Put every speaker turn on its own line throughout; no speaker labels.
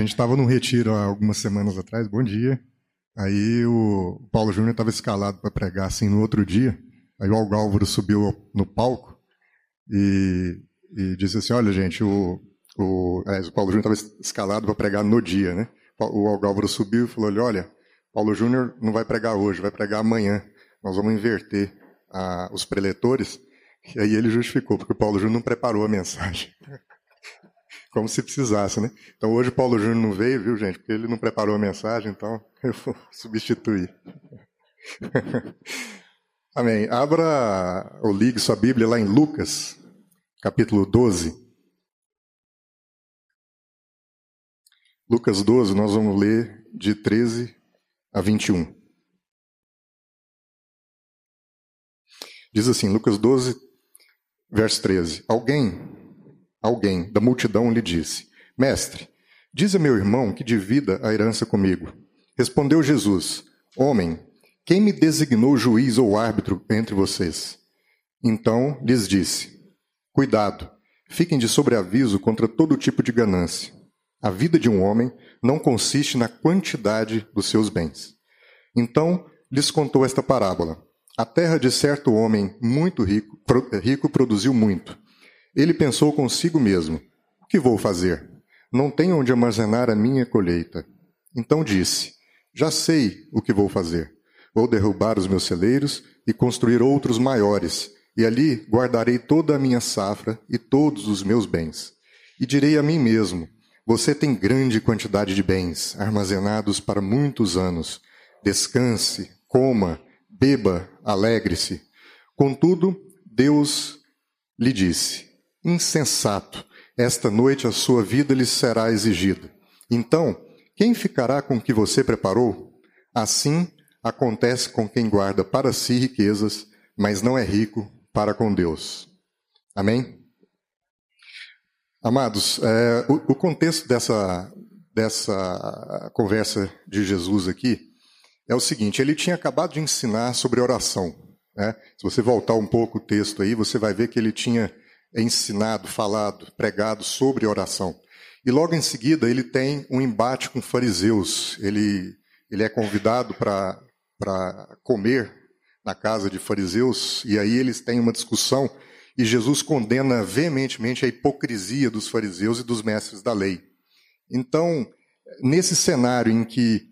gente estava num retiro há algumas semanas atrás. Bom dia. Aí o Paulo Júnior estava escalado para pregar assim no outro dia. Aí o Algálvaro subiu no palco e, e disse assim: Olha, gente, o, o, é, o Paulo Júnior estava escalado para pregar no dia, né? O Algálvaro subiu e falou: Olha, Paulo Júnior não vai pregar hoje, vai pregar amanhã. Nós vamos inverter a, os preletores. E aí ele justificou, porque o Paulo Júnior não preparou a mensagem. Como se precisasse, né? Então hoje o Paulo Júnior não veio, viu, gente? Porque ele não preparou a mensagem, então eu vou substituir. Amém. Abra ou ligue sua Bíblia lá em Lucas, capítulo 12. Lucas 12, nós vamos ler de 13 a 21. Diz assim, Lucas 12, verso 13: Alguém, alguém da multidão lhe disse: Mestre, diz a meu irmão que divida a herança comigo. Respondeu Jesus: Homem, quem me designou juiz ou árbitro entre vocês? Então lhes disse: Cuidado, fiquem de sobreaviso contra todo tipo de ganância. A vida de um homem não consiste na quantidade dos seus bens. Então lhes contou esta parábola. A terra de certo homem muito rico, rico produziu muito. Ele pensou consigo mesmo: O que vou fazer? Não tenho onde armazenar a minha colheita. Então disse: Já sei o que vou fazer. Vou derrubar os meus celeiros e construir outros maiores, e ali guardarei toda a minha safra e todos os meus bens. E direi a mim mesmo: Você tem grande quantidade de bens, armazenados para muitos anos. Descanse, coma, beba, alegre-se. Contudo, Deus lhe disse: Insensato, esta noite a sua vida lhe será exigida. Então, quem ficará com o que você preparou? Assim acontece com quem guarda para si riquezas, mas não é rico para com Deus. Amém? Amados, é, o, o contexto dessa, dessa conversa de Jesus aqui é o seguinte: ele tinha acabado de ensinar sobre oração. Né? Se você voltar um pouco o texto aí, você vai ver que ele tinha ensinado, falado, pregado sobre oração. E logo em seguida ele tem um embate com fariseus. Ele, ele é convidado para comer na casa de fariseus, e aí eles têm uma discussão, e Jesus condena veementemente a hipocrisia dos fariseus e dos mestres da lei. Então, nesse cenário em que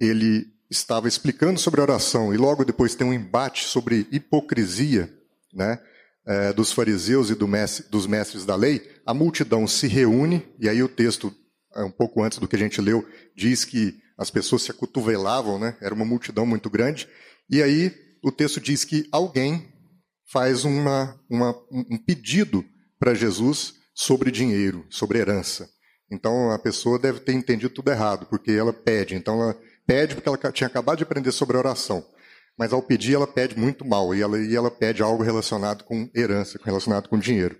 ele estava explicando sobre oração e logo depois tem um embate sobre hipocrisia, né, é, dos fariseus e do mestre, dos mestres da lei, a multidão se reúne e aí o texto é, um pouco antes do que a gente leu diz que as pessoas se acotovelavam, né? Era uma multidão muito grande e aí o texto diz que alguém faz uma, uma um pedido para Jesus sobre dinheiro, sobre herança. Então a pessoa deve ter entendido tudo errado, porque ela pede. Então ela pede porque ela tinha acabado de aprender sobre oração. Mas ao pedir, ela pede muito mal, e ela, e ela pede algo relacionado com herança, relacionado com dinheiro.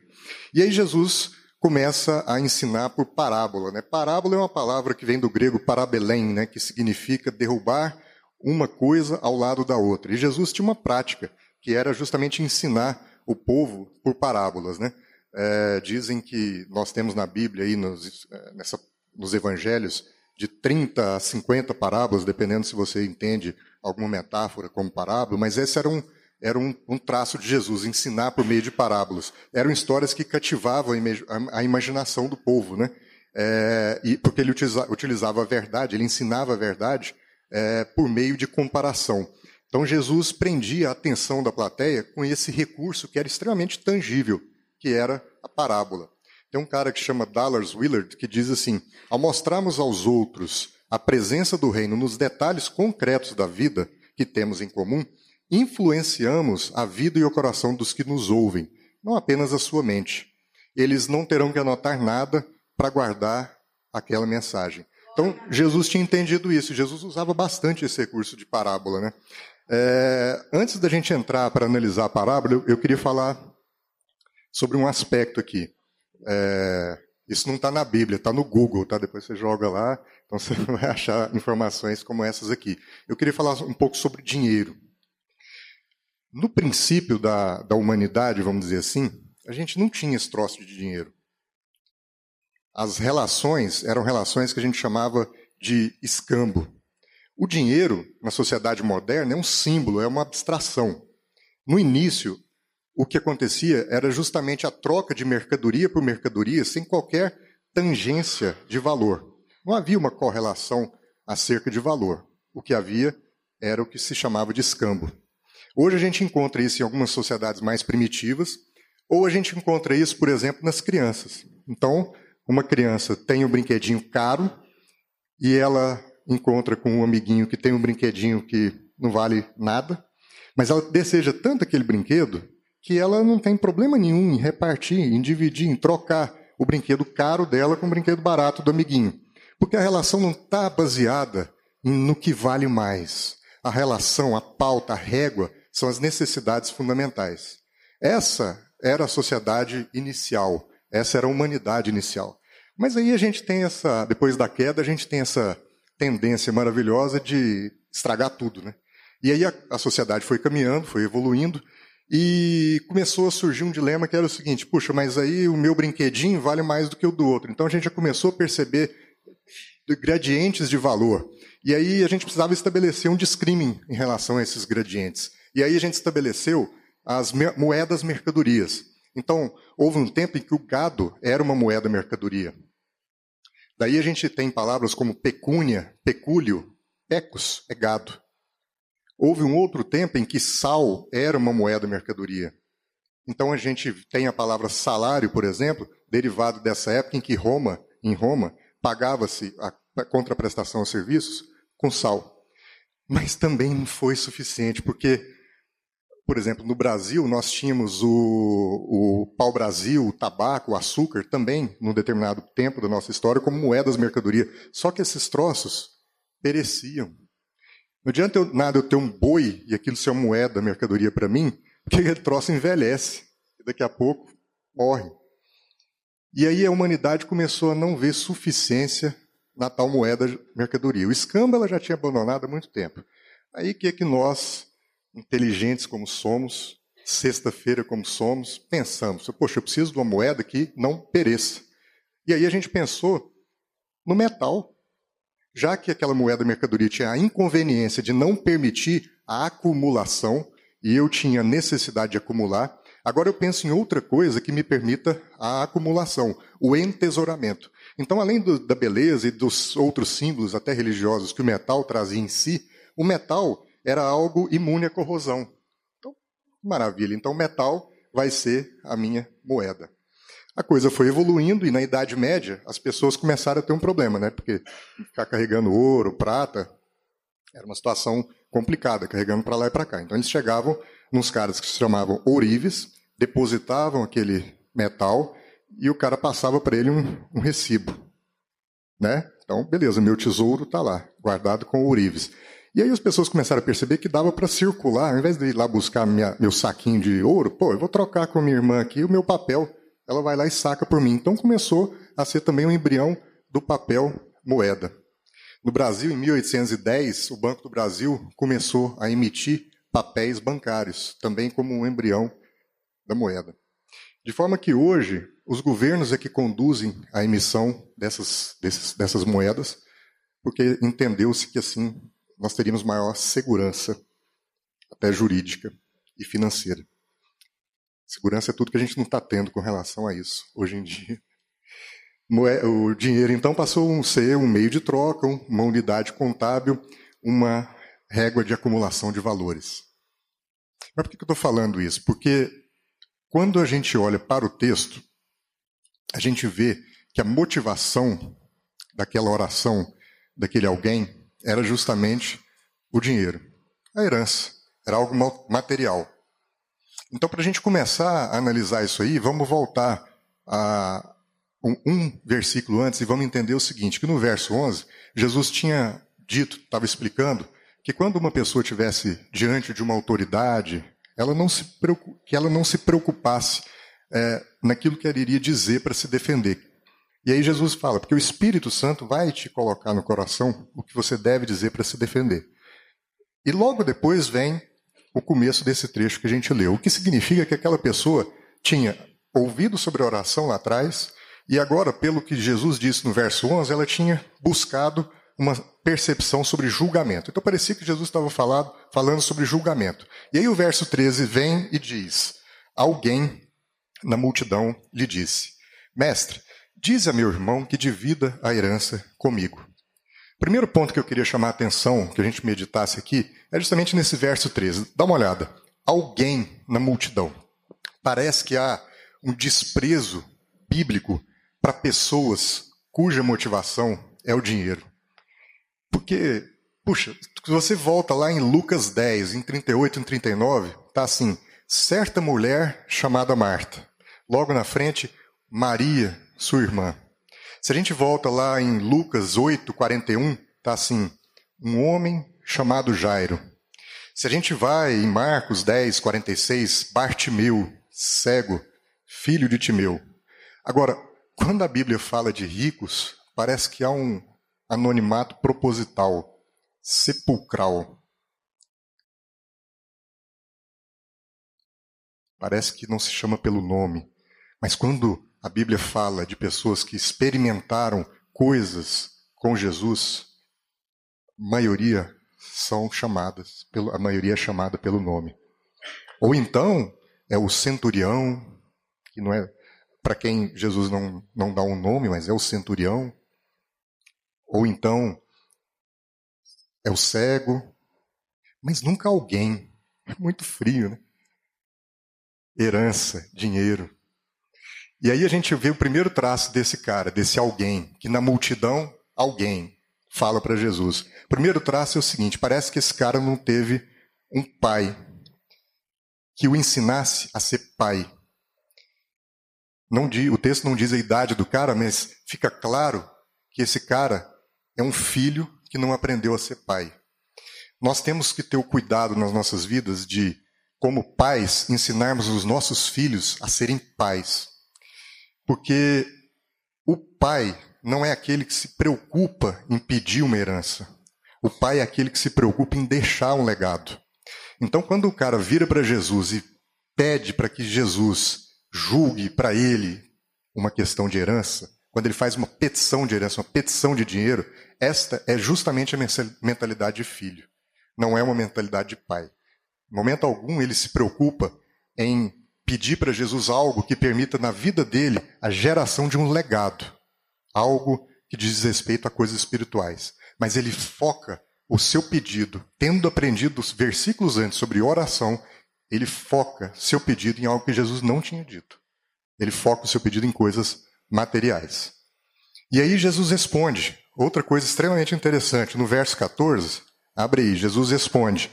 E aí Jesus começa a ensinar por parábola. Né? Parábola é uma palavra que vem do grego parabelém, né? que significa derrubar uma coisa ao lado da outra. E Jesus tinha uma prática, que era justamente ensinar o povo por parábolas. Né? É, dizem que nós temos na Bíblia, aí nos, é, nessa, nos evangelhos, de 30 a 50 parábolas, dependendo se você entende alguma metáfora como parábola, mas esse era um, era um, um traço de Jesus, ensinar por meio de parábolas. Eram histórias que cativavam a, a imaginação do povo, né? É, e, porque ele utiliza, utilizava a verdade, ele ensinava a verdade é, por meio de comparação. Então Jesus prendia a atenção da plateia com esse recurso que era extremamente tangível, que era a parábola. Tem um cara que chama Dallas Willard que diz assim: ao mostrarmos aos outros a presença do reino nos detalhes concretos da vida que temos em comum, influenciamos a vida e o coração dos que nos ouvem, não apenas a sua mente. Eles não terão que anotar nada para guardar aquela mensagem. Então, Jesus tinha entendido isso. Jesus usava bastante esse recurso de parábola. Né? É, antes da gente entrar para analisar a parábola, eu, eu queria falar sobre um aspecto aqui. É, isso não está na Bíblia, está no Google, tá? Depois você joga lá, então você vai achar informações como essas aqui. Eu queria falar um pouco sobre dinheiro. No princípio da, da humanidade, vamos dizer assim, a gente não tinha esse troço de dinheiro. As relações eram relações que a gente chamava de escambo. O dinheiro, na sociedade moderna, é um símbolo, é uma abstração. No início, o que acontecia era justamente a troca de mercadoria por mercadoria sem qualquer tangência de valor. Não havia uma correlação acerca de valor. O que havia era o que se chamava de escambo. Hoje a gente encontra isso em algumas sociedades mais primitivas, ou a gente encontra isso, por exemplo, nas crianças. Então, uma criança tem um brinquedinho caro e ela encontra com um amiguinho que tem um brinquedinho que não vale nada, mas ela deseja tanto aquele brinquedo que ela não tem problema nenhum em repartir, em dividir, em trocar o brinquedo caro dela com o brinquedo barato do amiguinho. Porque a relação não está baseada no que vale mais. A relação, a pauta, a régua são as necessidades fundamentais. Essa era a sociedade inicial, essa era a humanidade inicial. Mas aí a gente tem essa, depois da queda, a gente tem essa tendência maravilhosa de estragar tudo, né? E aí a, a sociedade foi caminhando, foi evoluindo, e começou a surgir um dilema que era o seguinte: puxa, mas aí o meu brinquedinho vale mais do que o do outro. Então a gente já começou a perceber gradientes de valor. E aí a gente precisava estabelecer um discrimen em relação a esses gradientes. E aí a gente estabeleceu as moedas mercadorias. Então, houve um tempo em que o gado era uma moeda mercadoria. Daí a gente tem palavras como pecúnia, pecúlio, pecus, é gado. Houve um outro tempo em que sal era uma moeda mercadoria. Então a gente tem a palavra salário, por exemplo, derivado dessa época em que Roma, em Roma, pagava-se a contraprestação aos serviços com sal. Mas também não foi suficiente, porque, por exemplo, no Brasil nós tínhamos o, o pau-brasil, o tabaco, o açúcar, também, num determinado tempo da nossa história, como moedas mercadoria. Só que esses troços pereciam. Não adianta eu, nada eu ter um boi e aquilo ser uma moeda, mercadoria para mim, porque aquele troço envelhece e daqui a pouco morre. E aí a humanidade começou a não ver suficiência na tal moeda mercadoria. O escambo ela já tinha abandonado há muito tempo. Aí que é que nós, inteligentes como somos, sexta-feira como somos, pensamos, poxa, eu preciso de uma moeda que não pereça. E aí a gente pensou no metal já que aquela moeda mercadoria tinha a inconveniência de não permitir a acumulação, e eu tinha necessidade de acumular, agora eu penso em outra coisa que me permita a acumulação, o entesouramento. Então, além do, da beleza e dos outros símbolos, até religiosos, que o metal trazia em si, o metal era algo imune à corrosão. Então, maravilha. Então, o metal vai ser a minha moeda. A coisa foi evoluindo e na Idade Média as pessoas começaram a ter um problema, né? Porque ficar carregando ouro, prata, era uma situação complicada, carregando para lá e para cá. Então eles chegavam nos caras que se chamavam ourives, depositavam aquele metal e o cara passava para ele um, um, recibo, né? Então, beleza, meu tesouro está lá, guardado com ourives. E aí as pessoas começaram a perceber que dava para circular, ao invés de ir lá buscar minha, meu saquinho de ouro, pô, eu vou trocar com minha irmã aqui o meu papel ela vai lá e saca por mim. Então começou a ser também um embrião do papel moeda. No Brasil, em 1810, o Banco do Brasil começou a emitir papéis bancários, também como um embrião da moeda. De forma que hoje, os governos é que conduzem a emissão dessas, desses, dessas moedas, porque entendeu-se que assim nós teríamos maior segurança, até jurídica e financeira. Segurança é tudo que a gente não está tendo com relação a isso hoje em dia. O dinheiro, então, passou a ser um meio de troca, uma unidade contábil, uma régua de acumulação de valores. Mas por que eu estou falando isso? Porque quando a gente olha para o texto, a gente vê que a motivação daquela oração, daquele alguém, era justamente o dinheiro, a herança, era algo material. Então, para a gente começar a analisar isso aí, vamos voltar a um, um, versículo antes e vamos entender o seguinte: que no verso 11, Jesus tinha dito, estava explicando, que quando uma pessoa estivesse diante de uma autoridade, ela não se que ela não se preocupasse é, naquilo que ela iria dizer para se defender. E aí Jesus fala, porque o Espírito Santo vai te colocar no coração o que você deve dizer para se defender. E logo depois vem o começo desse trecho que a gente leu. O que significa que aquela pessoa tinha ouvido sobre a oração lá atrás, e agora, pelo que Jesus disse no verso 11, ela tinha buscado uma percepção sobre julgamento. Então parecia que Jesus estava falado, falando sobre julgamento. E aí o verso 13 vem e diz: Alguém na multidão lhe disse: Mestre, diz a meu irmão que divida a herança comigo. Primeiro ponto que eu queria chamar a atenção, que a gente meditasse aqui, é justamente nesse verso 13. Dá uma olhada. Alguém na multidão. Parece que há um desprezo bíblico para pessoas cuja motivação é o dinheiro. Porque, puxa, se você volta lá em Lucas 10, em 38 e 39, tá assim: certa mulher chamada Marta. Logo na frente, Maria, sua irmã. Se a gente volta lá em Lucas 8, 41, tá assim: um homem chamado Jairo. Se a gente vai em Marcos 10, 46, Bartimeu, cego, filho de Timeu. Agora, quando a Bíblia fala de ricos, parece que há um anonimato proposital, sepulcral. Parece que não se chama pelo nome. Mas quando a Bíblia fala de pessoas que experimentaram coisas com Jesus, a maioria são chamadas, a maioria é chamada pelo nome. Ou então é o centurião, que não é para quem Jesus não, não dá um nome, mas é o centurião. Ou então é o cego, mas nunca alguém. É muito frio, né? Herança, dinheiro. E aí a gente vê o primeiro traço desse cara, desse alguém, que na multidão, alguém fala para Jesus. O primeiro traço é o seguinte: parece que esse cara não teve um pai que o ensinasse a ser pai. Não, o texto não diz a idade do cara, mas fica claro que esse cara é um filho que não aprendeu a ser pai. Nós temos que ter o cuidado nas nossas vidas de, como pais, ensinarmos os nossos filhos a serem pais. Porque o pai não é aquele que se preocupa em pedir uma herança. O pai é aquele que se preocupa em deixar um legado. Então, quando o cara vira para Jesus e pede para que Jesus julgue para ele uma questão de herança, quando ele faz uma petição de herança, uma petição de dinheiro, esta é justamente a mentalidade de filho. Não é uma mentalidade de pai. Em momento algum ele se preocupa em pedir para Jesus algo que permita na vida dele a geração de um legado, algo que diz respeito a coisas espirituais. Mas ele foca o seu pedido, tendo aprendido os versículos antes sobre oração, ele foca seu pedido em algo que Jesus não tinha dito. Ele foca o seu pedido em coisas materiais. E aí Jesus responde, outra coisa extremamente interessante, no verso 14, abre aí, Jesus responde: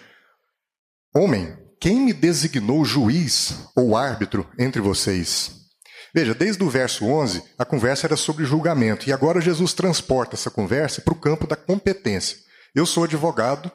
Homem, quem me designou juiz ou árbitro entre vocês? Veja, desde o verso 11, a conversa era sobre julgamento, e agora Jesus transporta essa conversa para o campo da competência. Eu sou advogado,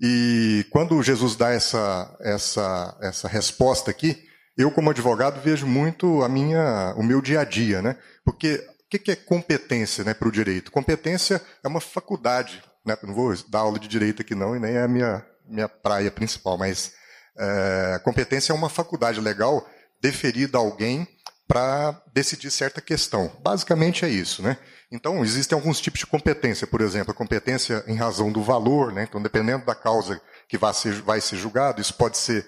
e quando Jesus dá essa, essa, essa resposta aqui, eu, como advogado, vejo muito a minha, o meu dia a dia, né? Porque o que é competência né, para o direito? Competência é uma faculdade. Né? Não vou dar aula de direito aqui, não, e nem é a minha, minha praia principal, mas é, competência é uma faculdade legal deferida a alguém para decidir certa questão. Basicamente é isso, né? Então, existem alguns tipos de competência, por exemplo, a competência em razão do valor, né? Então, dependendo da causa que vai ser, vai ser julgado, isso pode ser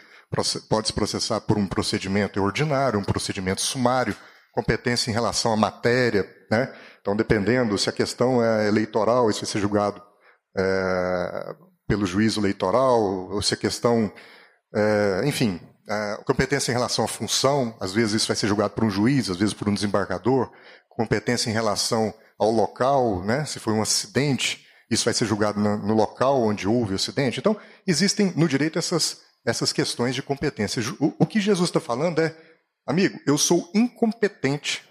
pode se processar por um procedimento ordinário, um procedimento sumário, competência em relação à matéria, né? Então, dependendo se a questão é eleitoral, isso vai ser julgado é, pelo juízo eleitoral, ou se a questão é, enfim, é, competência em relação à função, às vezes isso vai ser julgado por um juiz, às vezes por um desembargador. Competência em relação ao local, né? se foi um acidente, isso vai ser julgado no, no local onde houve o acidente. Então, existem no direito essas, essas questões de competência. O, o que Jesus está falando é, amigo, eu sou incompetente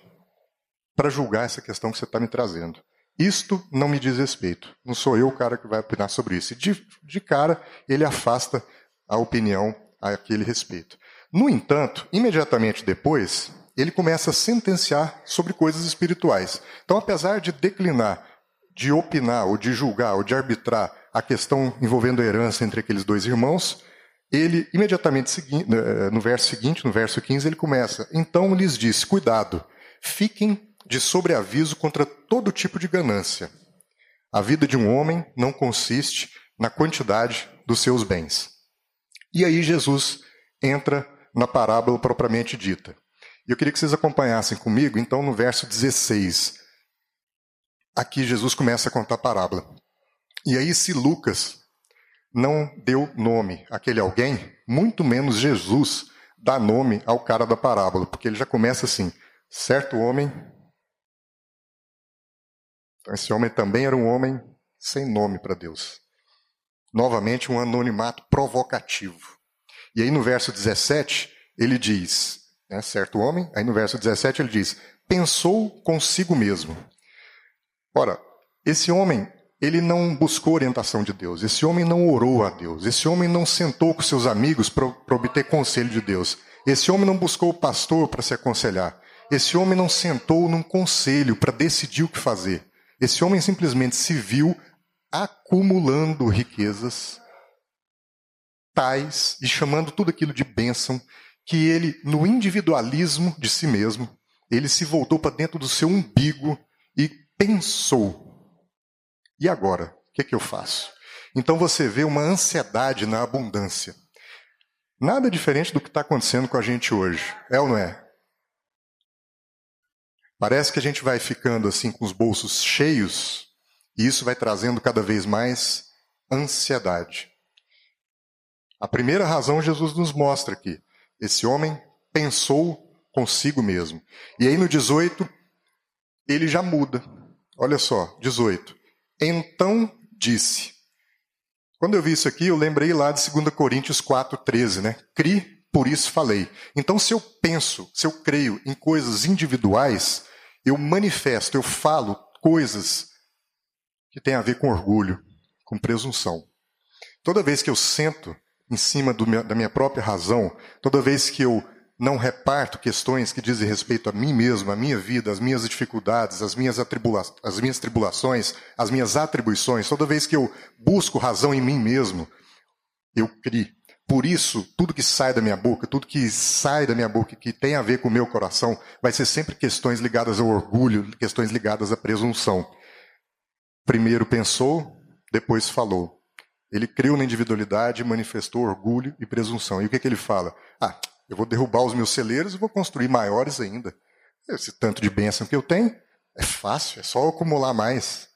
para julgar essa questão que você está me trazendo. Isto não me diz respeito. Não sou eu o cara que vai opinar sobre isso. E de, de cara, ele afasta a opinião a aquele respeito. No entanto, imediatamente depois, ele começa a sentenciar sobre coisas espirituais. Então, apesar de declinar, de opinar, ou de julgar, ou de arbitrar a questão envolvendo a herança entre aqueles dois irmãos, ele imediatamente eh, no verso seguinte, no verso 15, ele começa: Então lhes disse: Cuidado, fiquem de sobreaviso contra todo tipo de ganância. A vida de um homem não consiste na quantidade dos seus bens. E aí Jesus entra na parábola propriamente dita. E eu queria que vocês acompanhassem comigo, então, no verso 16. Aqui Jesus começa a contar a parábola. E aí, se Lucas não deu nome àquele alguém, muito menos Jesus dá nome ao cara da parábola, porque ele já começa assim: certo homem. Então, esse homem também era um homem sem nome para Deus. Novamente, um anonimato provocativo. E aí, no verso 17, ele diz: né, certo homem, aí no verso 17 ele diz: pensou consigo mesmo. Ora, esse homem ele não buscou orientação de Deus, esse homem não orou a Deus, esse homem não sentou com seus amigos para obter conselho de Deus, esse homem não buscou o pastor para se aconselhar, esse homem não sentou num conselho para decidir o que fazer. Esse homem simplesmente se viu acumulando riquezas tais e chamando tudo aquilo de bênção, que ele, no individualismo de si mesmo, ele se voltou para dentro do seu umbigo e pensou: e agora? O que, é que eu faço? Então você vê uma ansiedade na abundância. Nada diferente do que está acontecendo com a gente hoje. É ou não é? Parece que a gente vai ficando assim com os bolsos cheios e isso vai trazendo cada vez mais ansiedade. A primeira razão Jesus nos mostra aqui. Esse homem pensou consigo mesmo. E aí no 18, ele já muda. Olha só, 18. Então disse. Quando eu vi isso aqui, eu lembrei lá de 2 Coríntios 4,13, né? Cri, por isso falei. Então, se eu penso, se eu creio em coisas individuais, eu manifesto, eu falo coisas que têm a ver com orgulho, com presunção. Toda vez que eu sento em cima meu, da minha própria razão, toda vez que eu não reparto questões que dizem respeito a mim mesmo, a minha vida, as minhas dificuldades, as minhas, atribula as minhas tribulações, as minhas atribuições. Toda vez que eu busco razão em mim mesmo, eu crio. Por isso, tudo que sai da minha boca, tudo que sai da minha boca que tem a ver com o meu coração, vai ser sempre questões ligadas ao orgulho, questões ligadas à presunção. Primeiro pensou, depois falou. Ele criou na individualidade, manifestou orgulho e presunção. E o que, que ele fala? Ah, eu vou derrubar os meus celeiros e vou construir maiores ainda. Esse tanto de bênção que eu tenho, é fácil, é só acumular mais.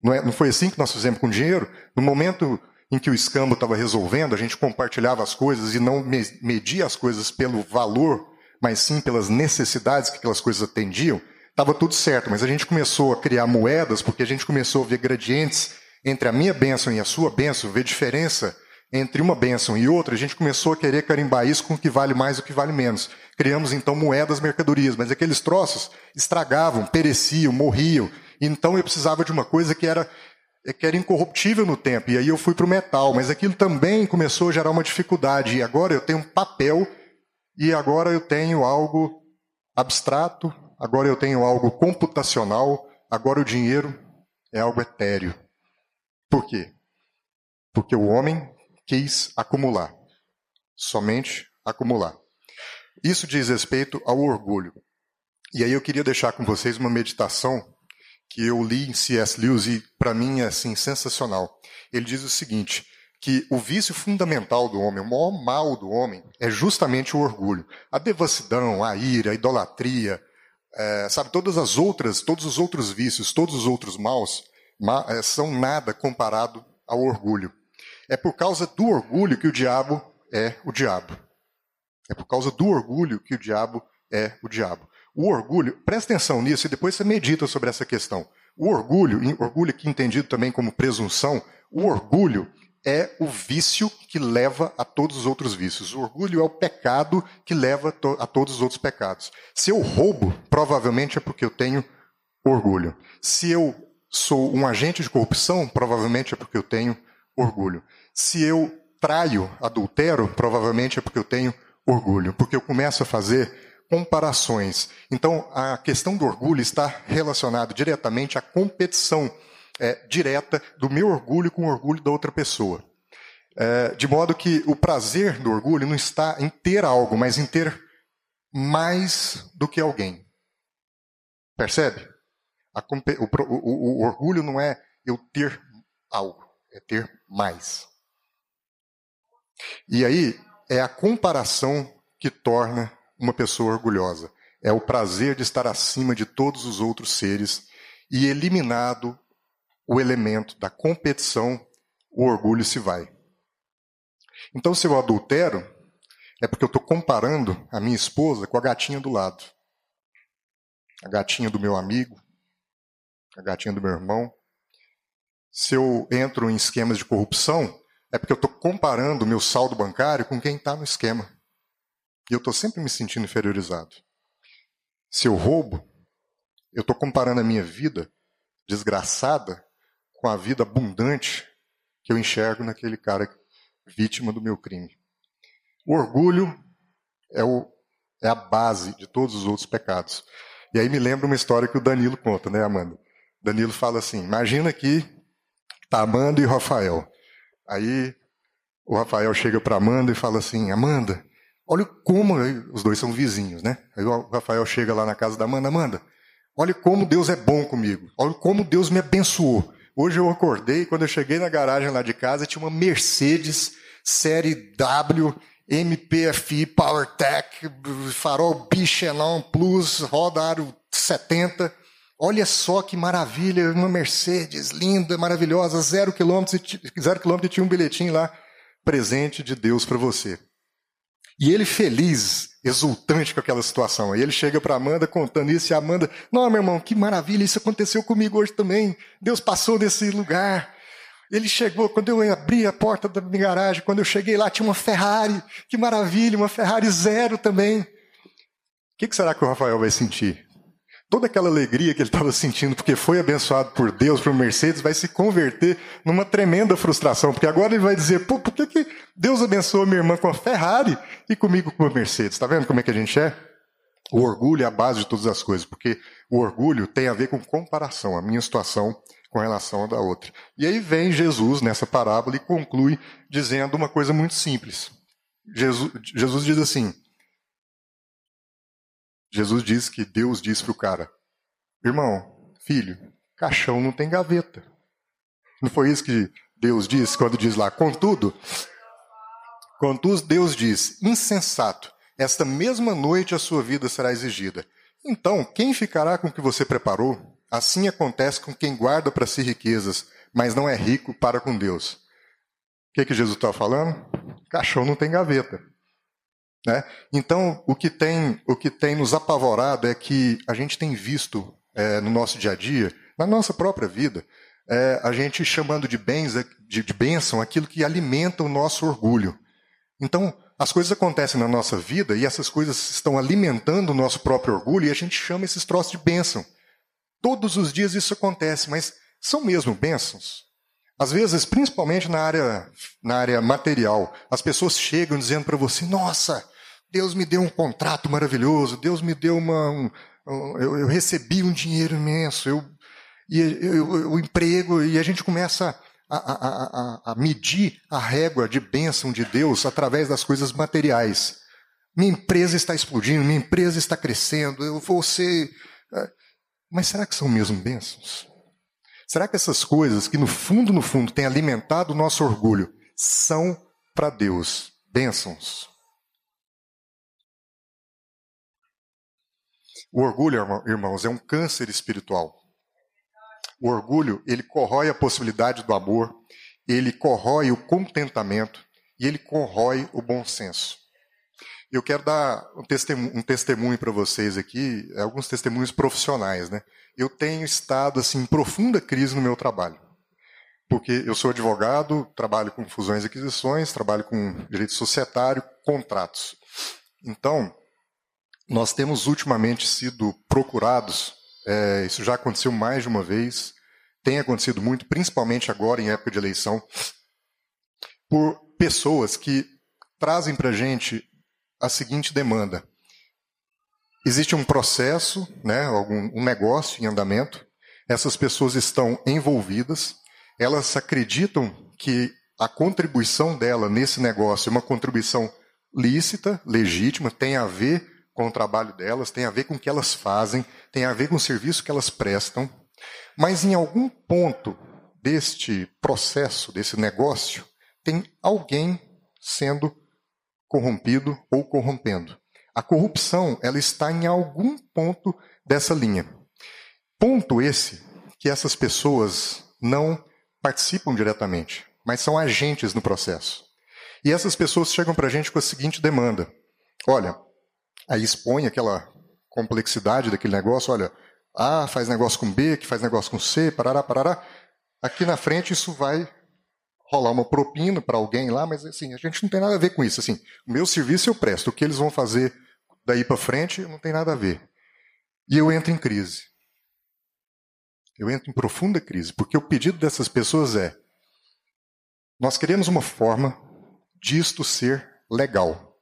Não, é, não foi assim que nós fizemos com dinheiro? No momento em que o escambo estava resolvendo, a gente compartilhava as coisas e não media as coisas pelo valor, mas sim pelas necessidades que aquelas coisas atendiam, estava tudo certo. Mas a gente começou a criar moedas porque a gente começou a ver gradientes entre a minha bênção e a sua bênção, ver diferença entre uma bênção e outra, a gente começou a querer carimbar isso com o que vale mais e o que vale menos. Criamos então moedas, mercadorias, mas aqueles troços estragavam, pereciam, morriam. Então eu precisava de uma coisa que era que era incorruptível no tempo. E aí eu fui para o metal, mas aquilo também começou a gerar uma dificuldade. E agora eu tenho papel e agora eu tenho algo abstrato, agora eu tenho algo computacional, agora o dinheiro é algo etéreo. Por quê? Porque o homem quis acumular. Somente acumular. Isso diz respeito ao orgulho. E aí eu queria deixar com vocês uma meditação que eu li em C.S. Lewis e para mim é assim sensacional. Ele diz o seguinte, que o vício fundamental do homem, o maior mal do homem é justamente o orgulho. A devassidão, a ira, a idolatria, é, sabe, todas as outras, todos os outros vícios, todos os outros maus ma, é, são nada comparado ao orgulho. É por causa do orgulho que o diabo é o diabo. É por causa do orgulho que o diabo é o diabo. O orgulho, presta atenção nisso e depois você medita sobre essa questão. O orgulho, orgulho aqui entendido também como presunção, o orgulho é o vício que leva a todos os outros vícios. O orgulho é o pecado que leva a todos os outros pecados. Se eu roubo, provavelmente é porque eu tenho orgulho. Se eu sou um agente de corrupção, provavelmente é porque eu tenho orgulho. Se eu traio, adultero, provavelmente é porque eu tenho orgulho, porque eu começo a fazer comparações. Então, a questão do orgulho está relacionada diretamente à competição é, direta do meu orgulho com o orgulho da outra pessoa. É, de modo que o prazer do orgulho não está em ter algo, mas em ter mais do que alguém. Percebe? A, o, o, o orgulho não é eu ter algo, é ter mais. E aí é a comparação que torna uma pessoa orgulhosa. É o prazer de estar acima de todos os outros seres e eliminado o elemento da competição, o orgulho se vai. Então, se eu adultero, é porque eu estou comparando a minha esposa com a gatinha do lado. A gatinha do meu amigo, a gatinha do meu irmão. Se eu entro em esquemas de corrupção, é porque eu estou comparando o meu saldo bancário com quem está no esquema. E eu estou sempre me sentindo inferiorizado. Se eu roubo, eu estou comparando a minha vida desgraçada com a vida abundante que eu enxergo naquele cara vítima do meu crime. O orgulho é, o, é a base de todos os outros pecados. E aí me lembra uma história que o Danilo conta, né, Amanda? Danilo fala assim: imagina que tá Amanda e Rafael. Aí o Rafael chega para Amanda e fala assim: Amanda, olha como. Os dois são vizinhos, né? Aí o Rafael chega lá na casa da Amanda: Amanda, olha como Deus é bom comigo. Olha como Deus me abençoou. Hoje eu acordei, quando eu cheguei na garagem lá de casa, tinha uma Mercedes série W, MPFI, PowerTech, farol Bichelon Plus, roda aro 70. Olha só que maravilha, uma Mercedes linda, maravilhosa, zero quilômetros, zero quilômetro e tinha um bilhetinho lá, presente de Deus para você. E ele feliz, exultante com aquela situação. Aí ele chega para Amanda contando isso e Amanda, não, meu irmão, que maravilha, isso aconteceu comigo hoje também. Deus passou nesse lugar. Ele chegou, quando eu abri a porta da minha garagem, quando eu cheguei lá, tinha uma Ferrari. Que maravilha, uma Ferrari zero também. O que será que o Rafael vai sentir? Toda aquela alegria que ele estava sentindo porque foi abençoado por Deus, por Mercedes, vai se converter numa tremenda frustração, porque agora ele vai dizer, pô, por que, que Deus abençoou minha irmã com a Ferrari e comigo com a Mercedes? Está vendo como é que a gente é? O orgulho é a base de todas as coisas, porque o orgulho tem a ver com comparação, a minha situação com relação à da outra. E aí vem Jesus nessa parábola e conclui dizendo uma coisa muito simples. Jesus, Jesus diz assim: Jesus diz que Deus diz para o cara: Irmão, filho, caixão não tem gaveta. Não foi isso que Deus diz quando diz lá, contudo? Contudo, Deus diz: Insensato, esta mesma noite a sua vida será exigida. Então, quem ficará com o que você preparou? Assim acontece com quem guarda para si riquezas, mas não é rico para com Deus. O que, que Jesus está falando? Caixão não tem gaveta. Né? Então, o que, tem, o que tem nos apavorado é que a gente tem visto é, no nosso dia a dia, na nossa própria vida, é, a gente chamando de bens, de, de bênção, aquilo que alimenta o nosso orgulho. Então, as coisas acontecem na nossa vida e essas coisas estão alimentando o nosso próprio orgulho e a gente chama esses troços de bênção. Todos os dias isso acontece, mas são mesmo bênçãos? Às vezes, principalmente na área, na área material, as pessoas chegam dizendo para você: Nossa, Deus me deu um contrato maravilhoso, Deus me deu uma. Um, eu, eu, recebi um dinheiro imenso, eu, e o emprego, e a gente começa a, a, a, a medir a régua de bênção de Deus através das coisas materiais. Minha empresa está explodindo, minha empresa está crescendo, eu vou ser. Eh, mas será que são mesmo bênçãos? Será que essas coisas que no fundo, no fundo, têm alimentado o nosso orgulho, são para Deus bênçãos? O orgulho, irmãos, é um câncer espiritual. O orgulho, ele corrói a possibilidade do amor, ele corrói o contentamento e ele corrói o bom senso. Eu quero dar um testemunho, um testemunho para vocês aqui, alguns testemunhos profissionais, né? Eu tenho estado assim em profunda crise no meu trabalho. Porque eu sou advogado, trabalho com fusões e aquisições, trabalho com direito societário, contratos. Então, nós temos ultimamente sido procurados, é, isso já aconteceu mais de uma vez, tem acontecido muito, principalmente agora em época de eleição, por pessoas que trazem para a gente a seguinte demanda: Existe um processo, né, algum, um negócio em andamento, essas pessoas estão envolvidas, elas acreditam que a contribuição dela nesse negócio é uma contribuição lícita, legítima, tem a ver com o trabalho delas, tem a ver com o que elas fazem, tem a ver com o serviço que elas prestam, mas em algum ponto deste processo, desse negócio, tem alguém sendo corrompido ou corrompendo. A corrupção, ela está em algum ponto dessa linha. Ponto esse que essas pessoas não participam diretamente, mas são agentes no processo. E essas pessoas chegam para a gente com a seguinte demanda: olha, aí expõe aquela complexidade daquele negócio, olha, A faz negócio com B, que faz negócio com C, parará, parará. Aqui na frente isso vai rolar uma propina para alguém lá, mas assim, a gente não tem nada a ver com isso. Assim, o meu serviço eu presto, o que eles vão fazer daí para frente não tem nada a ver. E eu entro em crise. Eu entro em profunda crise, porque o pedido dessas pessoas é: nós queremos uma forma disto ser legal.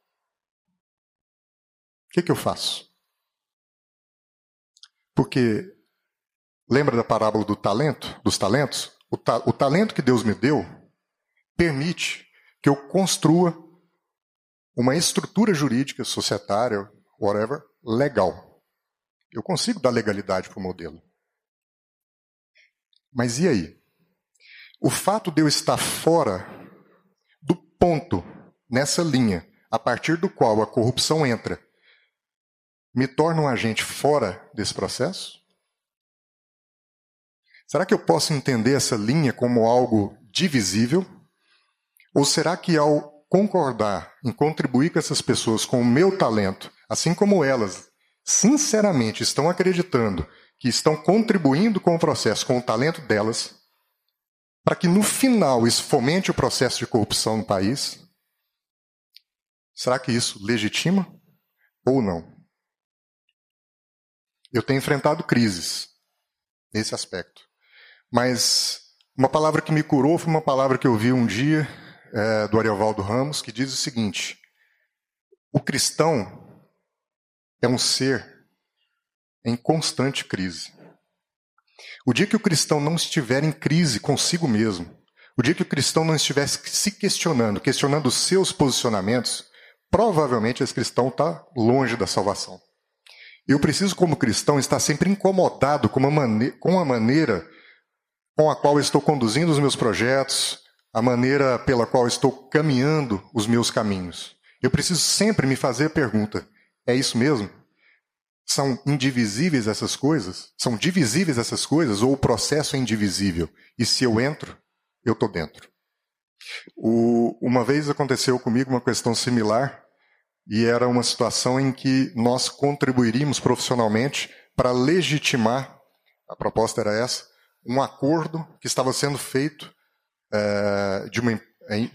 O que, que eu faço? Porque lembra da parábola do talento, dos talentos? O, ta o talento que Deus me deu permite que eu construa uma estrutura jurídica, societária, whatever, legal. Eu consigo dar legalidade para o modelo. Mas e aí? O fato de eu estar fora do ponto, nessa linha, a partir do qual a corrupção entra, me torna um agente fora desse processo? Será que eu posso entender essa linha como algo divisível? Ou será que ao concordar em contribuir com essas pessoas com o meu talento, assim como elas sinceramente estão acreditando que estão contribuindo com o processo, com o talento delas, para que no final isso fomente o processo de corrupção no país? Será que isso legitima ou não? Eu tenho enfrentado crises nesse aspecto. Mas uma palavra que me curou foi uma palavra que eu vi um dia é, do Ariovaldo Ramos, que diz o seguinte: o cristão é um ser em constante crise. O dia que o cristão não estiver em crise consigo mesmo, o dia que o cristão não estiver se questionando, questionando os seus posicionamentos, provavelmente esse cristão está longe da salvação. Eu preciso, como cristão, estar sempre incomodado com, com a maneira com a qual estou conduzindo os meus projetos, a maneira pela qual estou caminhando os meus caminhos. Eu preciso sempre me fazer a pergunta: é isso mesmo? São indivisíveis essas coisas? São divisíveis essas coisas? Ou o processo é indivisível? E se eu entro, eu estou dentro. O, uma vez aconteceu comigo uma questão similar, e era uma situação em que nós contribuiríamos profissionalmente para legitimar a proposta era essa um acordo que estava sendo feito é, de, uma,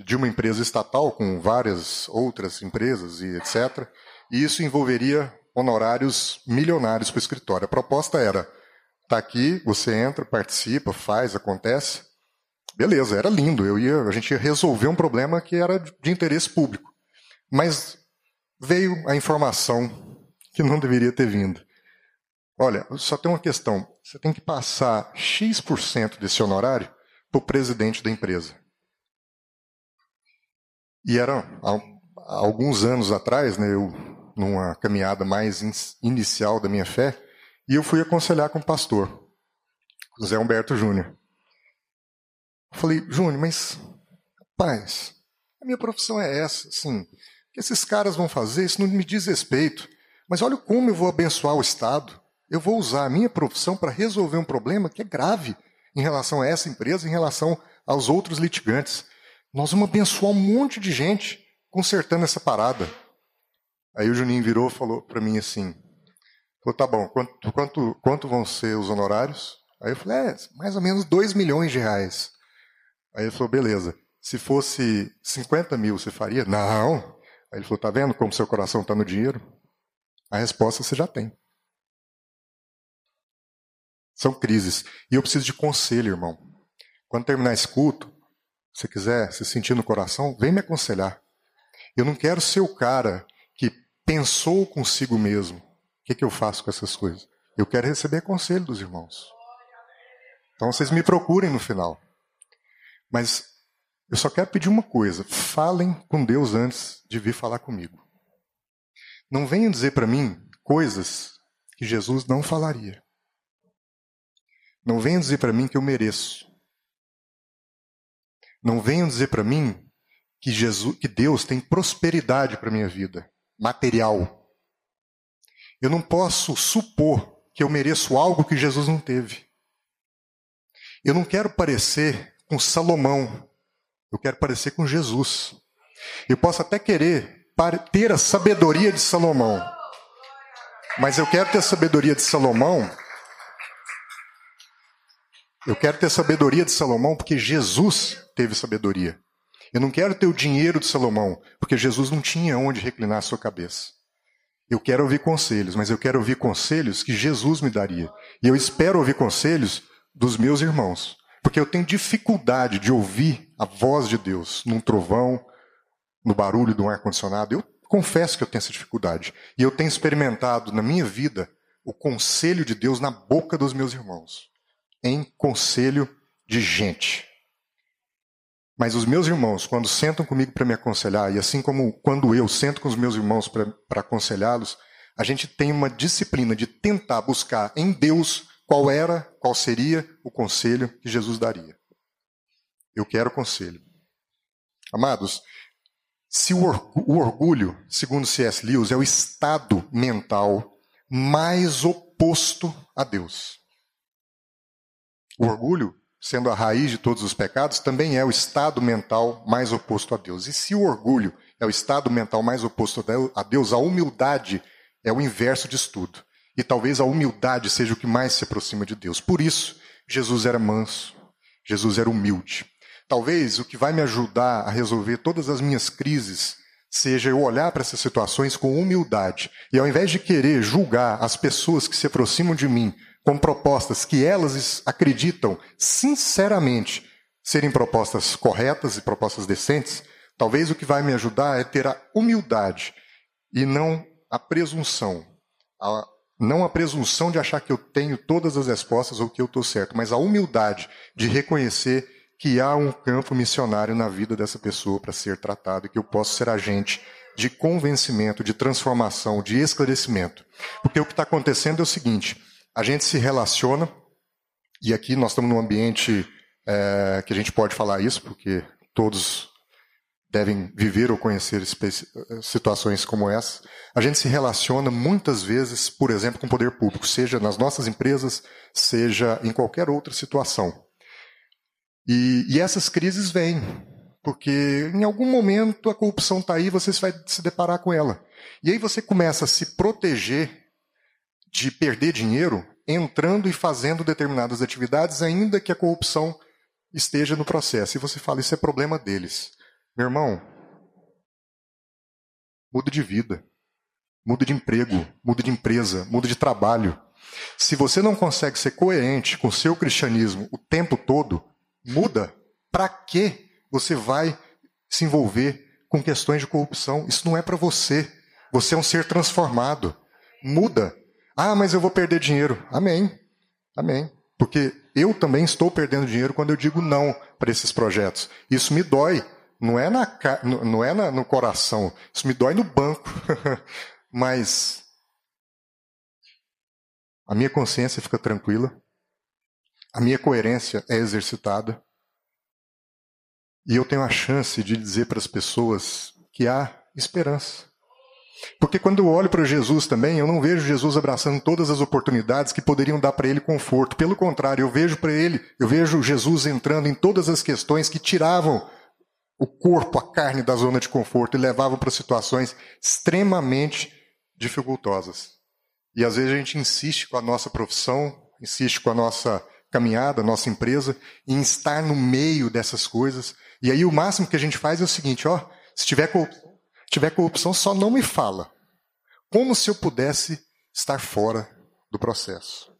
de uma empresa estatal com várias outras empresas e etc. E isso envolveria honorários milionários para o escritório. A proposta era: tá aqui, você entra, participa, faz, acontece. Beleza, era lindo. Eu ia, a gente ia resolver um problema que era de interesse público. Mas veio a informação que não deveria ter vindo. Olha, só tem uma questão. Você tem que passar X% desse honorário para o presidente da empresa. E era há, alguns anos atrás, né, eu numa caminhada mais in, inicial da minha fé, e eu fui aconselhar com o pastor, José Humberto Júnior. Falei, Júnior, mas, rapaz, a minha profissão é essa, assim, o que esses caras vão fazer, isso não me diz respeito. Mas olha como eu vou abençoar o Estado. Eu vou usar a minha profissão para resolver um problema que é grave em relação a essa empresa, em relação aos outros litigantes. Nós vamos abençoar um monte de gente consertando essa parada. Aí o Juninho virou e falou para mim assim: falou, tá bom, quanto, quanto, quanto vão ser os honorários? Aí eu falei: é, mais ou menos 2 milhões de reais. Aí ele falou: beleza, se fosse 50 mil, você faria? Não. Aí ele falou: tá vendo como seu coração está no dinheiro? A resposta você já tem. São crises. E eu preciso de conselho, irmão. Quando terminar esse culto, se quiser se sentir no coração, vem me aconselhar. Eu não quero ser o cara pensou consigo mesmo. O que, que eu faço com essas coisas? Eu quero receber conselho dos irmãos. Então vocês me procurem no final. Mas Eu só quero pedir uma coisa: falem com Deus antes de vir falar comigo. Não venham dizer para mim coisas que Jesus não falaria. Não venham dizer para mim que eu mereço. Não venham dizer para mim que Jesus, que Deus tem prosperidade para minha vida, material. Eu não posso supor que eu mereço algo que Jesus não teve. Eu não quero parecer com Salomão. Eu quero parecer com Jesus. Eu posso até querer ter a sabedoria de Salomão. Mas eu quero ter a sabedoria de Salomão. Eu quero ter a sabedoria de Salomão porque Jesus teve sabedoria. Eu não quero ter o dinheiro de Salomão, porque Jesus não tinha onde reclinar a sua cabeça. Eu quero ouvir conselhos, mas eu quero ouvir conselhos que Jesus me daria. E eu espero ouvir conselhos dos meus irmãos, porque eu tenho dificuldade de ouvir a voz de Deus num trovão, no barulho de um ar-condicionado. Eu confesso que eu tenho essa dificuldade. E eu tenho experimentado na minha vida o conselho de Deus na boca dos meus irmãos, em conselho de gente. Mas os meus irmãos, quando sentam comigo para me aconselhar, e assim como quando eu sento com os meus irmãos para aconselhá-los, a gente tem uma disciplina de tentar buscar em Deus qual era, qual seria o conselho que Jesus daria. Eu quero conselho. Amados, se o orgulho, segundo C.S. Lewis, é o estado mental mais oposto a Deus. O orgulho sendo a raiz de todos os pecados, também é o estado mental mais oposto a Deus. E se o orgulho é o estado mental mais oposto a Deus, a humildade é o inverso disso tudo. E talvez a humildade seja o que mais se aproxima de Deus. Por isso, Jesus era manso, Jesus era humilde. Talvez o que vai me ajudar a resolver todas as minhas crises seja eu olhar para essas situações com humildade. E ao invés de querer julgar as pessoas que se aproximam de mim com propostas que elas acreditam sinceramente serem propostas corretas e propostas decentes, talvez o que vai me ajudar é ter a humildade e não a presunção. A, não a presunção de achar que eu tenho todas as respostas ou que eu estou certo, mas a humildade de reconhecer que há um campo missionário na vida dessa pessoa para ser tratado e que eu posso ser agente de convencimento, de transformação, de esclarecimento. Porque o que está acontecendo é o seguinte: a gente se relaciona, e aqui nós estamos num ambiente é, que a gente pode falar isso, porque todos devem viver ou conhecer situações como essa. A gente se relaciona muitas vezes, por exemplo, com o poder público, seja nas nossas empresas, seja em qualquer outra situação. E, e essas crises vêm, porque em algum momento a corrupção está aí, você vai se deparar com ela. E aí você começa a se proteger de perder dinheiro entrando e fazendo determinadas atividades, ainda que a corrupção esteja no processo. E você fala, isso é problema deles. Meu irmão, muda de vida, muda de emprego, muda de empresa, muda de trabalho. Se você não consegue ser coerente com o seu cristianismo o tempo todo, muda. Para que você vai se envolver com questões de corrupção? Isso não é para você. Você é um ser transformado. Muda. Ah, mas eu vou perder dinheiro. Amém. Amém. Porque eu também estou perdendo dinheiro quando eu digo não para esses projetos. Isso me dói. Não é, na, não é na, no coração. Isso me dói no banco. mas a minha consciência fica tranquila. A minha coerência é exercitada. E eu tenho a chance de dizer para as pessoas que há esperança. Porque quando eu olho para Jesus também, eu não vejo Jesus abraçando todas as oportunidades que poderiam dar para ele conforto. Pelo contrário, eu vejo para ele, eu vejo Jesus entrando em todas as questões que tiravam o corpo, a carne da zona de conforto e levavam para situações extremamente dificultosas. E às vezes a gente insiste com a nossa profissão, insiste com a nossa caminhada, nossa empresa, em estar no meio dessas coisas. E aí o máximo que a gente faz é o seguinte, ó, se tiver tiver corrupção, só não me fala. Como se eu pudesse estar fora do processo.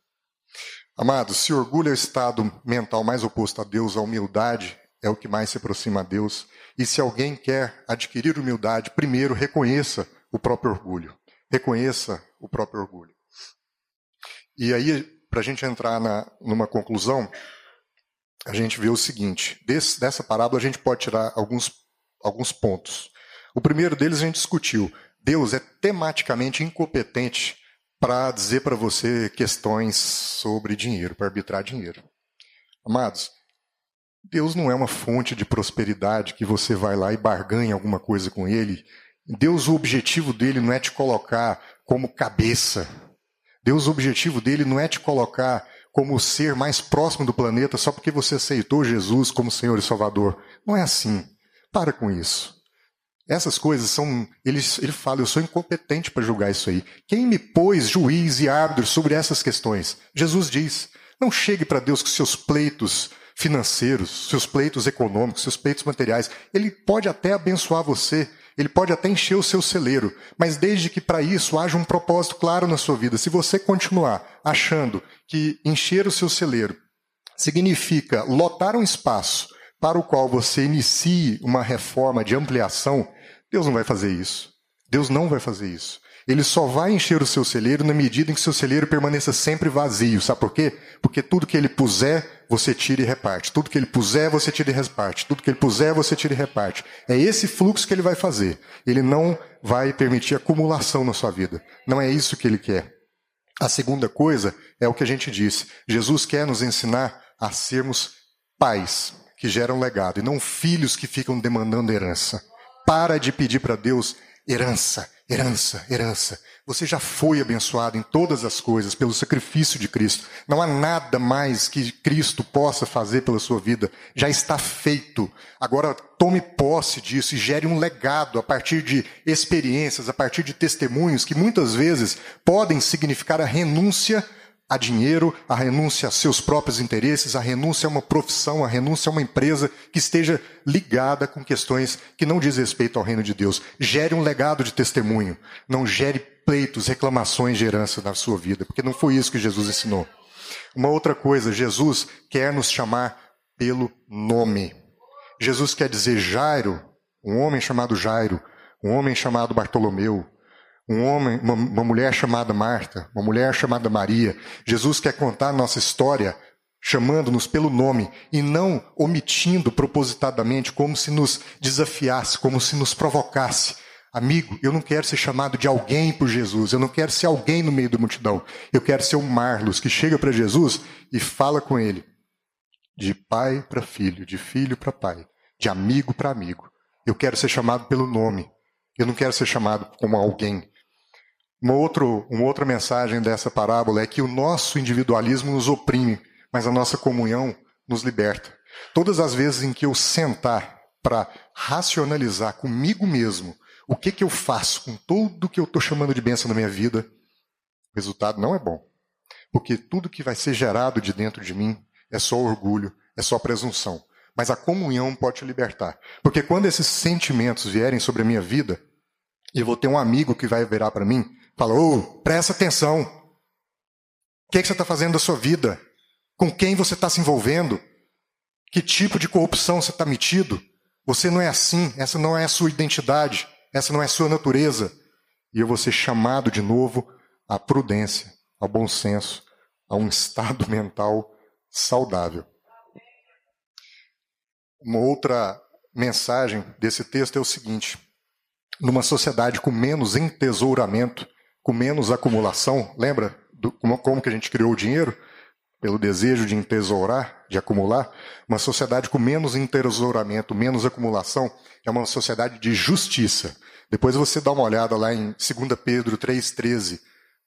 Amados, se orgulho é o estado mental mais oposto a Deus, a humildade é o que mais se aproxima a Deus. E se alguém quer adquirir humildade, primeiro reconheça o próprio orgulho. Reconheça o próprio orgulho. E aí, para a gente entrar na, numa conclusão, a gente vê o seguinte: desse, dessa parábola a gente pode tirar alguns, alguns pontos. O primeiro deles a gente discutiu. Deus é tematicamente incompetente para dizer para você questões sobre dinheiro, para arbitrar dinheiro. Amados, Deus não é uma fonte de prosperidade que você vai lá e barganha alguma coisa com ele. Deus, o objetivo dele não é te colocar como cabeça. Deus, o objetivo dele não é te colocar como o ser mais próximo do planeta só porque você aceitou Jesus como Senhor e Salvador. Não é assim. Para com isso. Essas coisas são. Ele, ele fala, eu sou incompetente para julgar isso aí. Quem me pôs juiz e árbitro sobre essas questões? Jesus diz: não chegue para Deus com seus pleitos financeiros, seus pleitos econômicos, seus pleitos materiais. Ele pode até abençoar você, ele pode até encher o seu celeiro, mas desde que para isso haja um propósito claro na sua vida. Se você continuar achando que encher o seu celeiro significa lotar um espaço para o qual você inicie uma reforma de ampliação, Deus não vai fazer isso. Deus não vai fazer isso. Ele só vai encher o seu celeiro na medida em que seu celeiro permaneça sempre vazio. Sabe por quê? Porque tudo que ele puser, você tira e reparte. Tudo que ele puser, você tira e reparte. Tudo que ele puser, você tira e reparte. É esse fluxo que ele vai fazer. Ele não vai permitir acumulação na sua vida. Não é isso que ele quer. A segunda coisa é o que a gente disse. Jesus quer nos ensinar a sermos pais que geram legado e não filhos que ficam demandando herança. Para de pedir para Deus herança, herança, herança. Você já foi abençoado em todas as coisas pelo sacrifício de Cristo. Não há nada mais que Cristo possa fazer pela sua vida. Já está feito. Agora tome posse disso e gere um legado a partir de experiências, a partir de testemunhos que muitas vezes podem significar a renúncia a dinheiro, a renúncia a seus próprios interesses, a renúncia a uma profissão, a renúncia a uma empresa que esteja ligada com questões que não diz respeito ao reino de Deus. Gere um legado de testemunho, não gere pleitos, reclamações de herança na sua vida, porque não foi isso que Jesus ensinou. Uma outra coisa, Jesus quer nos chamar pelo nome. Jesus quer dizer Jairo, um homem chamado Jairo, um homem chamado Bartolomeu, um homem, uma, uma mulher chamada Marta, uma mulher chamada Maria. Jesus quer contar a nossa história chamando-nos pelo nome e não omitindo propositadamente como se nos desafiasse, como se nos provocasse. Amigo, eu não quero ser chamado de alguém por Jesus, eu não quero ser alguém no meio da multidão. Eu quero ser um Marlos que chega para Jesus e fala com ele, de pai para filho, de filho para pai, de amigo para amigo. Eu quero ser chamado pelo nome. Eu não quero ser chamado como alguém. Uma, outro, uma outra mensagem dessa parábola é que o nosso individualismo nos oprime, mas a nossa comunhão nos liberta. Todas as vezes em que eu sentar para racionalizar comigo mesmo o que, que eu faço com tudo que eu estou chamando de bênção na minha vida, o resultado não é bom. Porque tudo que vai ser gerado de dentro de mim é só orgulho, é só presunção. Mas a comunhão pode te libertar. Porque quando esses sentimentos vierem sobre a minha vida, e eu vou ter um amigo que vai virar para mim Fala, ô, presta atenção. O que, é que você está fazendo da sua vida? Com quem você está se envolvendo? Que tipo de corrupção você está metido? Você não é assim, essa não é a sua identidade, essa não é a sua natureza. E eu vou ser chamado de novo à prudência, ao bom senso, a um estado mental saudável. Uma outra mensagem desse texto é o seguinte: numa sociedade com menos entesouramento, com menos acumulação. Lembra do, como, como que a gente criou o dinheiro? Pelo desejo de entesourar, de acumular. Uma sociedade com menos entesouramento, menos acumulação, é uma sociedade de justiça. Depois você dá uma olhada lá em 2 Pedro 3,13.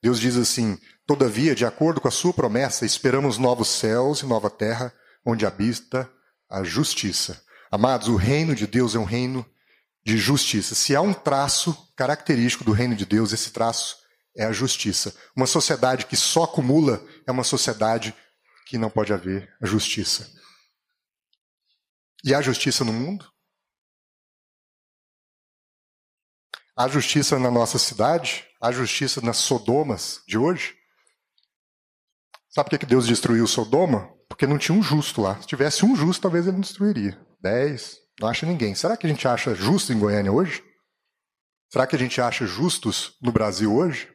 Deus diz assim: Todavia, de acordo com a sua promessa, esperamos novos céus e nova terra, onde habita a justiça. Amados, o reino de Deus é um reino de justiça. Se há um traço característico do reino de Deus, esse traço é a justiça. Uma sociedade que só acumula é uma sociedade que não pode haver justiça. E há justiça no mundo? Há justiça na nossa cidade? Há justiça nas Sodomas de hoje? Sabe por que Deus destruiu Sodoma? Porque não tinha um justo lá. Se tivesse um justo, talvez ele não destruiria. Dez, não acha ninguém. Será que a gente acha justo em Goiânia hoje? Será que a gente acha justos no Brasil hoje?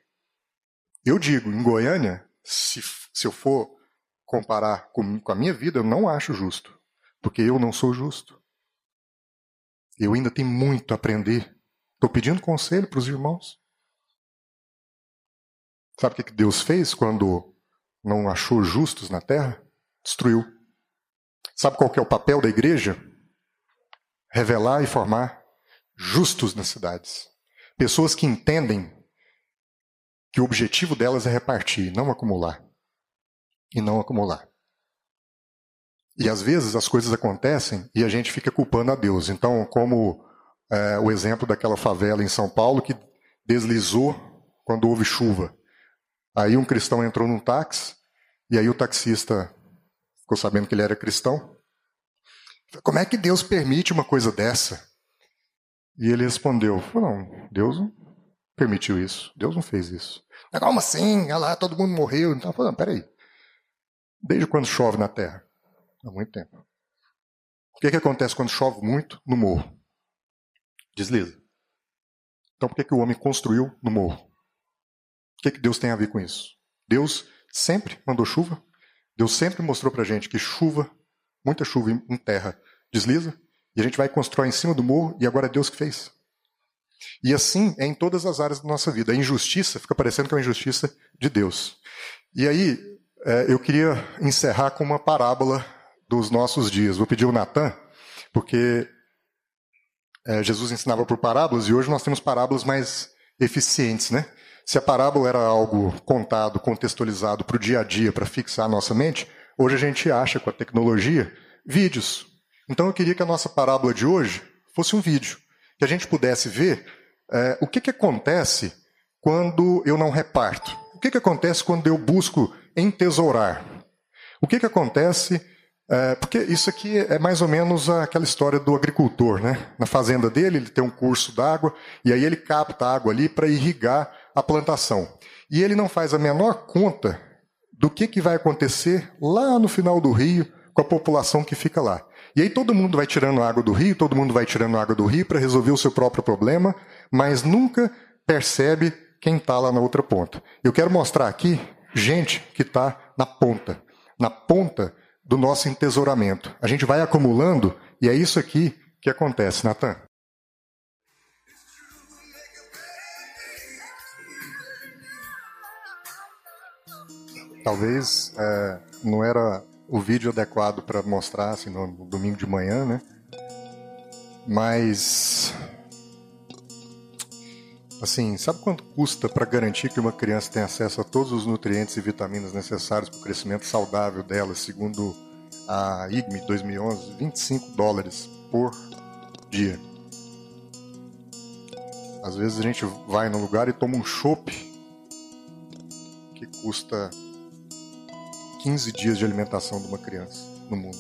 Eu digo, em Goiânia, se, se eu for comparar com, com a minha vida, eu não acho justo. Porque eu não sou justo. Eu ainda tenho muito a aprender. Estou pedindo conselho para os irmãos. Sabe o que Deus fez quando não achou justos na terra? Destruiu. Sabe qual que é o papel da igreja? Revelar e formar justos nas cidades. Pessoas que entendem que o objetivo delas é repartir, não acumular. E não acumular. E às vezes as coisas acontecem e a gente fica culpando a Deus. Então, como é, o exemplo daquela favela em São Paulo que deslizou quando houve chuva. Aí um cristão entrou num táxi e aí o taxista ficou sabendo que ele era cristão. Como é que Deus permite uma coisa dessa? E ele respondeu: Não, Deus permitiu isso. Deus não fez isso. Como assim? Olha lá, todo mundo morreu. Então, falando, peraí. Desde quando chove na terra? Há muito tempo. O que, que acontece quando chove muito no morro? Desliza. Então por que, que o homem construiu no morro? O que, que Deus tem a ver com isso? Deus sempre mandou chuva, Deus sempre mostrou para a gente que chuva, muita chuva em terra, desliza, e a gente vai construir em cima do morro, e agora é Deus que fez. E assim é em todas as áreas da nossa vida. A injustiça fica parecendo que é uma injustiça de Deus. E aí, é, eu queria encerrar com uma parábola dos nossos dias. Vou pedir o Natan, porque é, Jesus ensinava por parábolas, e hoje nós temos parábolas mais eficientes, né? Se a parábola era algo contado, contextualizado para o dia a dia, para fixar a nossa mente, hoje a gente acha com a tecnologia vídeos. Então eu queria que a nossa parábola de hoje fosse um vídeo, que a gente pudesse ver é, o que, que acontece quando eu não reparto, o que, que acontece quando eu busco entesourar, o que, que acontece é, porque isso aqui é mais ou menos aquela história do agricultor, né? Na fazenda dele, ele tem um curso d'água e aí ele capta água ali para irrigar a plantação. E ele não faz a menor conta do que, que vai acontecer lá no final do rio com a população que fica lá. E aí todo mundo vai tirando água do rio, todo mundo vai tirando água do rio para resolver o seu próprio problema, mas nunca percebe quem está lá na outra ponta. Eu quero mostrar aqui gente que está na ponta, na ponta do nosso entesouramento. A gente vai acumulando e é isso aqui que acontece, Natan. Talvez é, não era o vídeo adequado para mostrar assim, no, domingo de manhã, né? Mas Assim, sabe quanto custa para garantir que uma criança tenha acesso a todos os nutrientes e vitaminas necessários para o crescimento saudável dela, segundo a IGME 2011? 25 dólares por dia. Às vezes a gente vai no lugar e toma um chopp que custa 15 dias de alimentação de uma criança no mundo.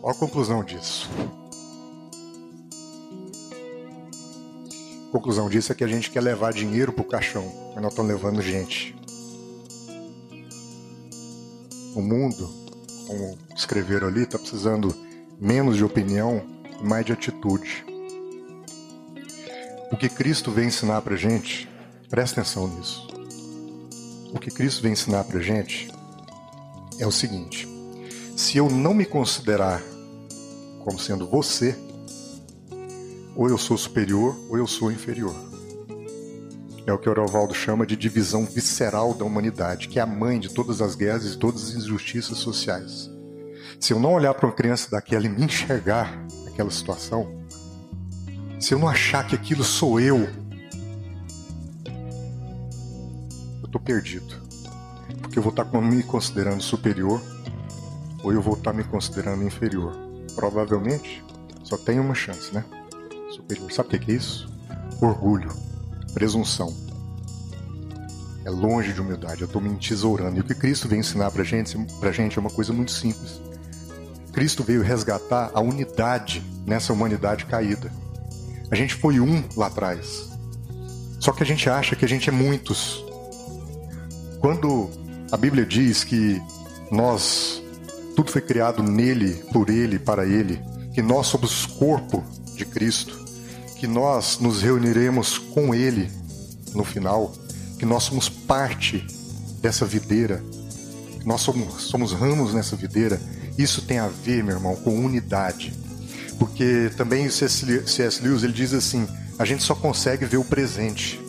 Qual a conclusão disso? A conclusão disso é que a gente quer levar dinheiro pro caixão, mas nós estamos levando gente. O mundo, como escreveram ali, está precisando menos de opinião e mais de atitude. O que Cristo vem ensinar para gente, presta atenção nisso. O que Cristo vem ensinar para gente é o seguinte: se eu não me considerar como sendo você, ou eu sou superior ou eu sou inferior. É o que Orovaldo chama de divisão visceral da humanidade, que é a mãe de todas as guerras e todas as injustiças sociais. Se eu não olhar para uma criança daquela e me enxergar naquela situação, se eu não achar que aquilo sou eu, eu estou perdido. Porque eu vou estar me considerando superior ou eu vou estar me considerando inferior. Provavelmente só tem uma chance, né? superior. Sabe o que é isso? Orgulho, presunção. É longe de humildade. Eu estou me entesourando. E o que Cristo vem ensinar para gente, a gente é uma coisa muito simples. Cristo veio resgatar a unidade nessa humanidade caída. A gente foi um lá atrás. Só que a gente acha que a gente é muitos. Quando a Bíblia diz que nós, tudo foi criado nele, por ele, para ele, que nós somos corpo de Cristo, que nós nos reuniremos com Ele no final, que nós somos parte dessa videira, nós somos, somos ramos nessa videira, isso tem a ver, meu irmão, com unidade. Porque também o C.S. Lewis ele diz assim: a gente só consegue ver o presente.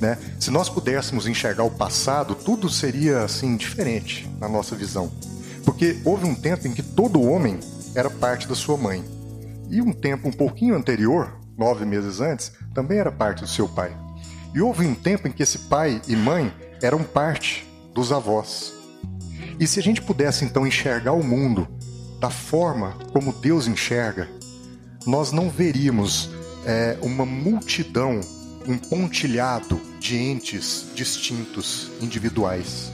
Né? Se nós pudéssemos enxergar o passado, tudo seria assim diferente na nossa visão. Porque houve um tempo em que todo homem era parte da sua mãe. E um tempo um pouquinho anterior, nove meses antes, também era parte do seu pai. E houve um tempo em que esse pai e mãe eram parte dos avós. E se a gente pudesse então enxergar o mundo da forma como Deus enxerga, nós não veríamos é, uma multidão, um pontilhado de entes distintos, individuais.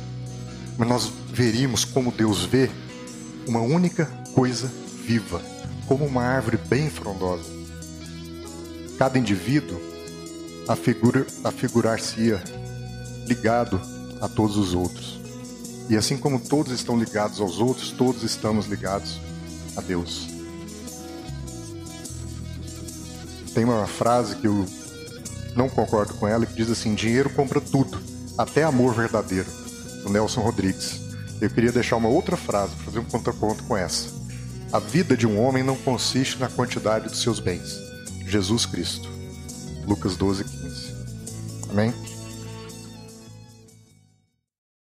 Mas nós veríamos como Deus vê uma única coisa viva, como uma árvore bem frondosa. Cada indivíduo afigura, afigurar-se-ia ligado a todos os outros. E assim como todos estão ligados aos outros, todos estamos ligados a Deus. Tem uma frase que eu não concordo com ela, que diz assim: dinheiro compra tudo, até amor verdadeiro, do Nelson Rodrigues. Eu queria deixar uma outra frase fazer um contraponto com essa. A vida de um homem não consiste na quantidade dos seus bens. Jesus Cristo. Lucas 12, 15. Amém?